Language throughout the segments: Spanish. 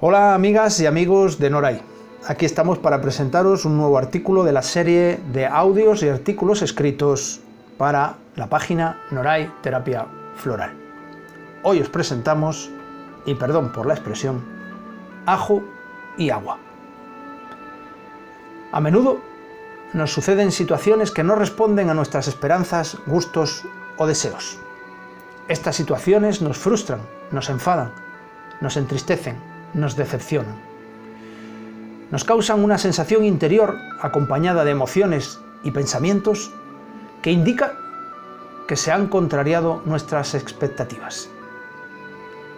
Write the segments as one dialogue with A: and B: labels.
A: Hola amigas y amigos de Noray. Aquí estamos para presentaros un nuevo artículo de la serie de audios y artículos escritos para la página Noray Terapia Floral. Hoy os presentamos, y perdón por la expresión, ajo y agua. A menudo nos suceden situaciones que no responden a nuestras esperanzas, gustos o deseos. Estas situaciones nos frustran, nos enfadan, nos entristecen, nos decepcionan. Nos causan una sensación interior acompañada de emociones y pensamientos que indica que se han contrariado nuestras expectativas.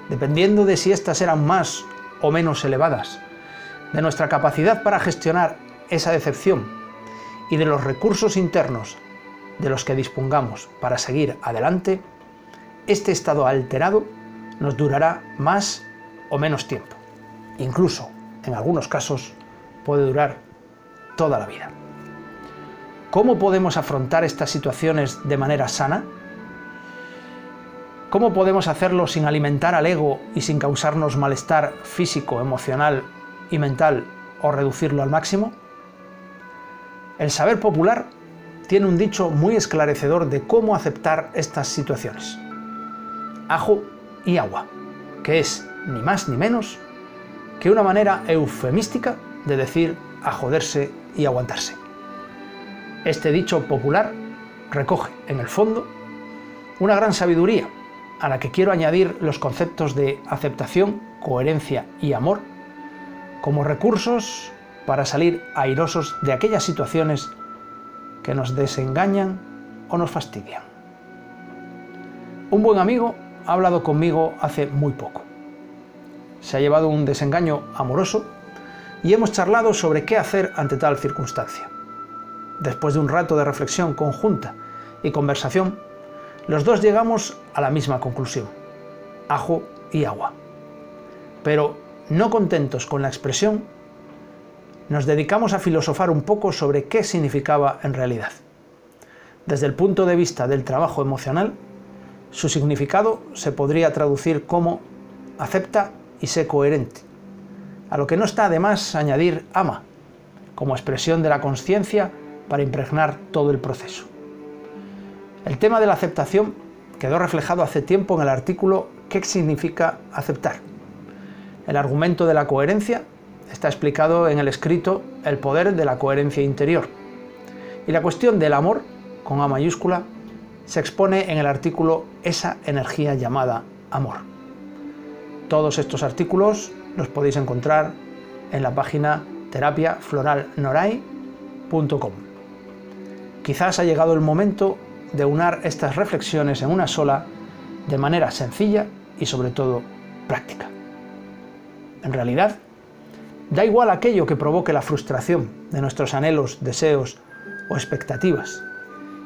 A: Dependiendo de si éstas eran más o menos elevadas, de nuestra capacidad para gestionar esa decepción y de los recursos internos de los que dispongamos para seguir adelante, este estado alterado nos durará más o menos tiempo. Incluso, en algunos casos, puede durar toda la vida. ¿Cómo podemos afrontar estas situaciones de manera sana? ¿Cómo podemos hacerlo sin alimentar al ego y sin causarnos malestar físico, emocional y mental o reducirlo al máximo? El saber popular tiene un dicho muy esclarecedor de cómo aceptar estas situaciones. Ajo y agua, que es ni más ni menos que una manera eufemística de decir a joderse y aguantarse. Este dicho popular recoge, en el fondo, una gran sabiduría a la que quiero añadir los conceptos de aceptación, coherencia y amor como recursos para salir airosos de aquellas situaciones que nos desengañan o nos fastidian. Un buen amigo ha hablado conmigo hace muy poco. Se ha llevado un desengaño amoroso y hemos charlado sobre qué hacer ante tal circunstancia. Después de un rato de reflexión conjunta y conversación, los dos llegamos a la misma conclusión, ajo y agua. Pero no contentos con la expresión, nos dedicamos a filosofar un poco sobre qué significaba en realidad. Desde el punto de vista del trabajo emocional, su significado se podría traducir como acepta y sé coherente, a lo que no está además añadir ama, como expresión de la conciencia para impregnar todo el proceso. El tema de la aceptación quedó reflejado hace tiempo en el artículo ¿Qué significa aceptar? El argumento de la coherencia está explicado en el escrito El poder de la coherencia interior. Y la cuestión del amor, con A mayúscula, se expone en el artículo Esa energía llamada amor. Todos estos artículos los podéis encontrar en la página terapiafloralnoray.com. Quizás ha llegado el momento de unar estas reflexiones en una sola de manera sencilla y sobre todo práctica. En realidad, Da igual aquello que provoque la frustración de nuestros anhelos, deseos o expectativas,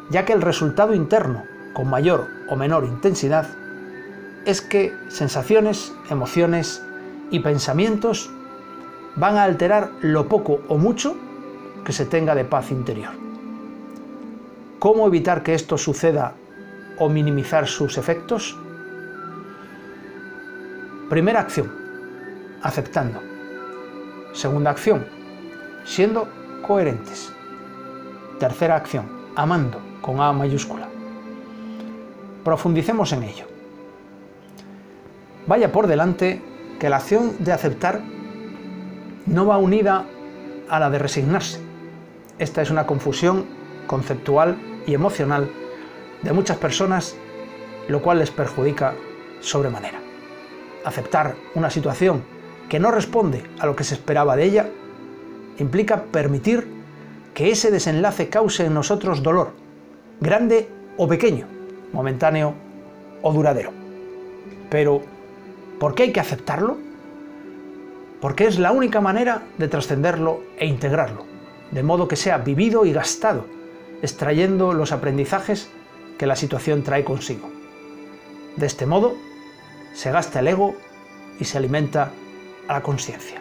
A: ya que el resultado interno, con mayor o menor intensidad, es que sensaciones, emociones y pensamientos van a alterar lo poco o mucho que se tenga de paz interior. ¿Cómo evitar que esto suceda o minimizar sus efectos? Primera acción, aceptando. Segunda acción, siendo coherentes. Tercera acción, amando con A mayúscula. Profundicemos en ello. Vaya por delante que la acción de aceptar no va unida a la de resignarse. Esta es una confusión conceptual y emocional de muchas personas, lo cual les perjudica sobremanera. Aceptar una situación que no responde a lo que se esperaba de ella, implica permitir que ese desenlace cause en nosotros dolor, grande o pequeño, momentáneo o duradero. Pero, ¿por qué hay que aceptarlo? Porque es la única manera de trascenderlo e integrarlo, de modo que sea vivido y gastado, extrayendo los aprendizajes que la situación trae consigo. De este modo, se gasta el ego y se alimenta a la conciencia.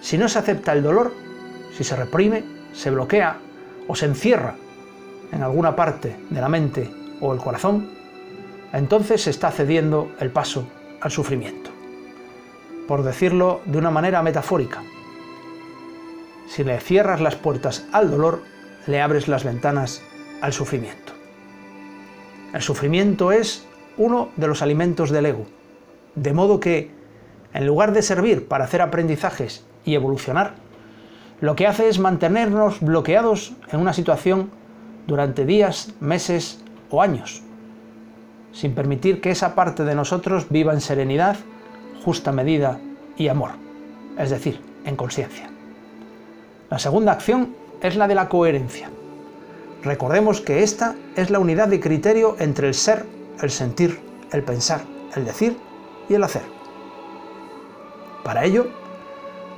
A: Si no se acepta el dolor, si se reprime, se bloquea o se encierra en alguna parte de la mente o el corazón, entonces se está cediendo el paso al sufrimiento. por decirlo de una manera metafórica. Si le cierras las puertas al dolor, le abres las ventanas al sufrimiento. El sufrimiento es uno de los alimentos del ego, de modo que, en lugar de servir para hacer aprendizajes y evolucionar, lo que hace es mantenernos bloqueados en una situación durante días, meses o años, sin permitir que esa parte de nosotros viva en serenidad, justa medida y amor, es decir, en conciencia. La segunda acción es la de la coherencia. Recordemos que esta es la unidad de criterio entre el ser, el sentir, el pensar, el decir y el hacer. Para ello,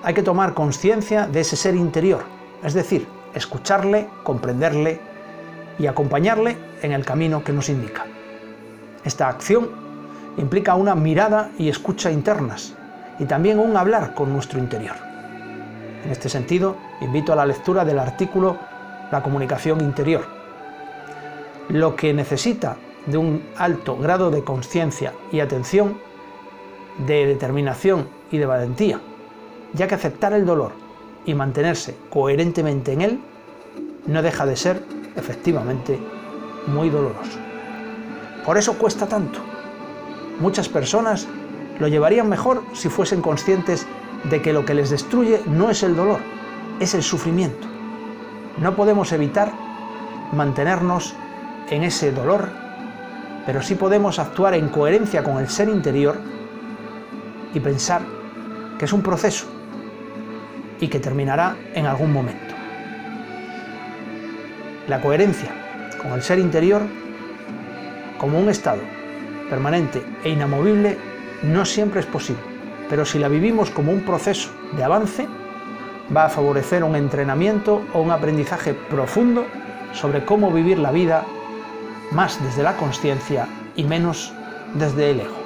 A: hay que tomar conciencia de ese ser interior, es decir, escucharle, comprenderle y acompañarle en el camino que nos indica. Esta acción implica una mirada y escucha internas y también un hablar con nuestro interior. En este sentido, invito a la lectura del artículo La comunicación interior. Lo que necesita de un alto grado de conciencia y atención, de determinación y de valentía, ya que aceptar el dolor y mantenerse coherentemente en él no deja de ser efectivamente muy doloroso. Por eso cuesta tanto. Muchas personas lo llevarían mejor si fuesen conscientes de que lo que les destruye no es el dolor, es el sufrimiento. No podemos evitar mantenernos en ese dolor, pero sí podemos actuar en coherencia con el ser interior y pensar que es un proceso y que terminará en algún momento. La coherencia con el ser interior como un estado permanente e inamovible no siempre es posible, pero si la vivimos como un proceso de avance, va a favorecer un entrenamiento o un aprendizaje profundo sobre cómo vivir la vida más desde la conciencia y menos desde el ego.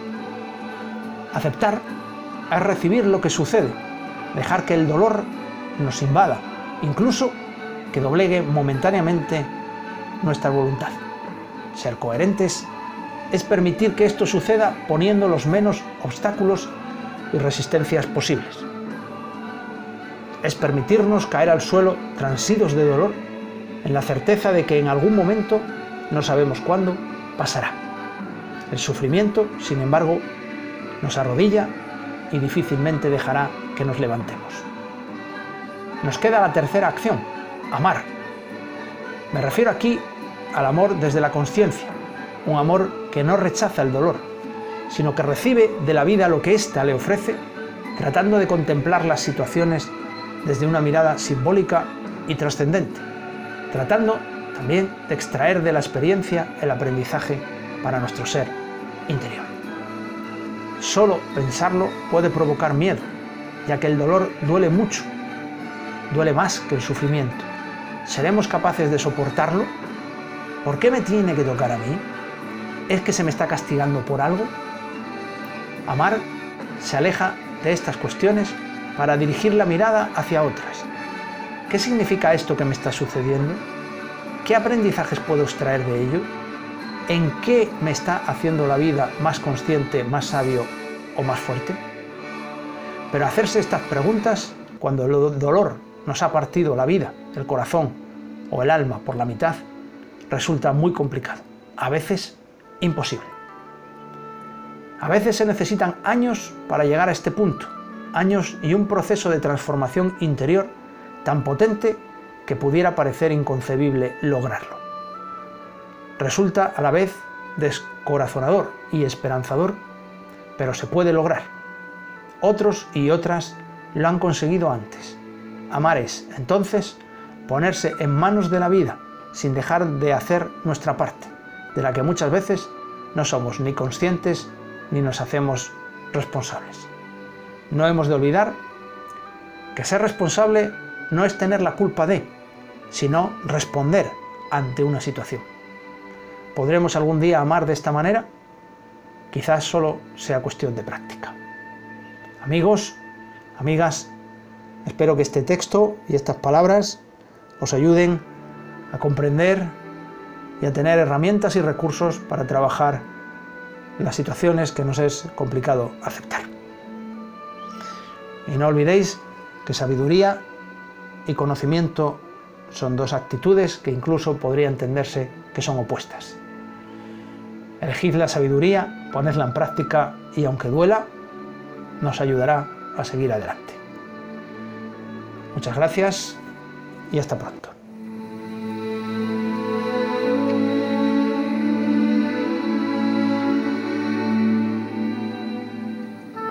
A: Aceptar es recibir lo que sucede, dejar que el dolor nos invada, incluso que doblegue momentáneamente nuestra voluntad. Ser coherentes es permitir que esto suceda poniendo los menos obstáculos y resistencias posibles. Es permitirnos caer al suelo transidos de dolor en la certeza de que en algún momento, no sabemos cuándo, pasará. El sufrimiento, sin embargo, nos arrodilla y difícilmente dejará que nos levantemos. Nos queda la tercera acción, amar. Me refiero aquí al amor desde la conciencia, un amor que no rechaza el dolor, sino que recibe de la vida lo que ésta le ofrece, tratando de contemplar las situaciones desde una mirada simbólica y trascendente, tratando también de extraer de la experiencia el aprendizaje para nuestro ser interior. Solo pensarlo puede provocar miedo, ya que el dolor duele mucho, duele más que el sufrimiento. ¿Seremos capaces de soportarlo? ¿Por qué me tiene que tocar a mí? ¿Es que se me está castigando por algo? Amar se aleja de estas cuestiones para dirigir la mirada hacia otras. ¿Qué significa esto que me está sucediendo? ¿Qué aprendizajes puedo extraer de ello? ¿En qué me está haciendo la vida más consciente, más sabio o más fuerte? Pero hacerse estas preguntas cuando el dolor nos ha partido la vida, el corazón o el alma por la mitad, resulta muy complicado, a veces imposible. A veces se necesitan años para llegar a este punto, años y un proceso de transformación interior tan potente que pudiera parecer inconcebible lograrlo. Resulta a la vez descorazonador y esperanzador, pero se puede lograr. Otros y otras lo han conseguido antes. Amar es, entonces, ponerse en manos de la vida sin dejar de hacer nuestra parte, de la que muchas veces no somos ni conscientes ni nos hacemos responsables. No hemos de olvidar que ser responsable no es tener la culpa de, sino responder ante una situación. ¿Podremos algún día amar de esta manera? Quizás solo sea cuestión de práctica. Amigos, amigas, espero que este texto y estas palabras os ayuden a comprender y a tener herramientas y recursos para trabajar las situaciones que nos es complicado aceptar. Y no olvidéis que sabiduría y conocimiento son dos actitudes que incluso podría entenderse que son opuestas. Elegid la sabiduría, ponedla en práctica y aunque duela, nos ayudará a seguir adelante. Muchas gracias y hasta pronto.